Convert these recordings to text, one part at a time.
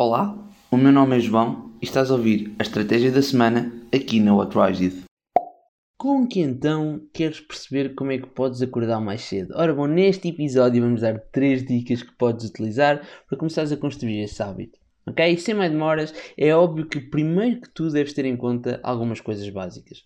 Olá, o meu nome é João e estás a ouvir a estratégia da semana aqui na What Rise It. Com que então queres perceber como é que podes acordar mais cedo? Ora bom, neste episódio vamos dar três dicas que podes utilizar para começares a construir esse hábito. Ok? Sem mais demoras, é óbvio que primeiro que tu deves ter em conta algumas coisas básicas.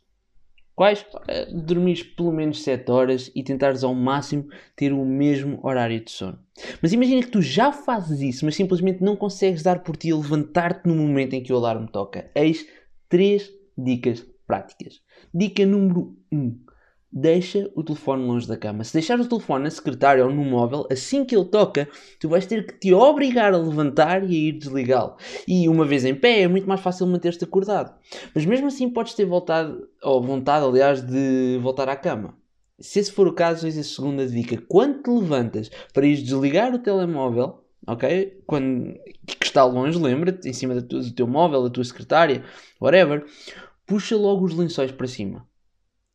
Quais? Dormires pelo menos 7 horas e tentares ao máximo ter o mesmo horário de sono. Mas imagina que tu já fazes isso, mas simplesmente não consegues dar por ti a levantar-te no momento em que o alarme toca. Eis 3 dicas práticas. Dica número 1 deixa o telefone longe da cama. Se deixar o telefone na secretária ou no móvel, assim que ele toca, tu vais ter que te obrigar a levantar e a ir desligá-lo. E uma vez em pé é muito mais fácil manter-te acordado. Mas mesmo assim podes ter voltado, ou vontade, aliás, de voltar à cama. Se esse for o caso, eis a segunda dica. Quando te levantas para ir desligar o telemóvel, ok? Quando, que está longe, lembra-te, em cima do teu móvel, da tua secretária, whatever, puxa logo os lençóis para cima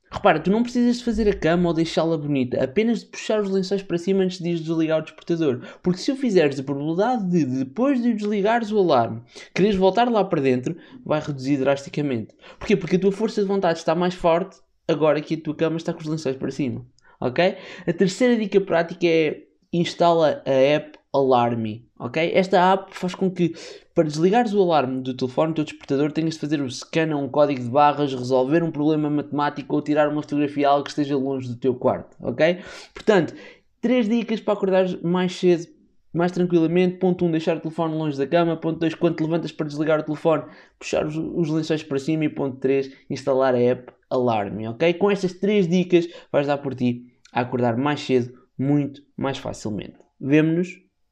Repara, tu não precisas de fazer a cama ou deixá-la bonita, apenas de puxar os lençóis para cima antes de desligar o despertador. Porque se o fizeres, a probabilidade de, depois de desligares o alarme, quereres voltar lá para dentro, vai reduzir drasticamente. Porquê? Porque a tua força de vontade está mais forte agora que a tua cama está com os lençóis para cima. Ok? A terceira dica prática é instala a app Alarme, ok? Esta app faz com que, para desligares o alarme do telefone, do teu despertador, tenhas de fazer o scan a um código de barras, resolver um problema matemático ou tirar uma fotografia algo que esteja longe do teu quarto, ok? Portanto, três dicas para acordares mais cedo, mais tranquilamente. Ponto 1, um, deixar o telefone longe da cama. Ponto 2, quando te levantas para desligar o telefone, puxar os, os lençóis para cima. E ponto 3, instalar a app Alarme, ok? Com estas três dicas vais dar por ti a acordar mais cedo, muito mais facilmente. Vemo-nos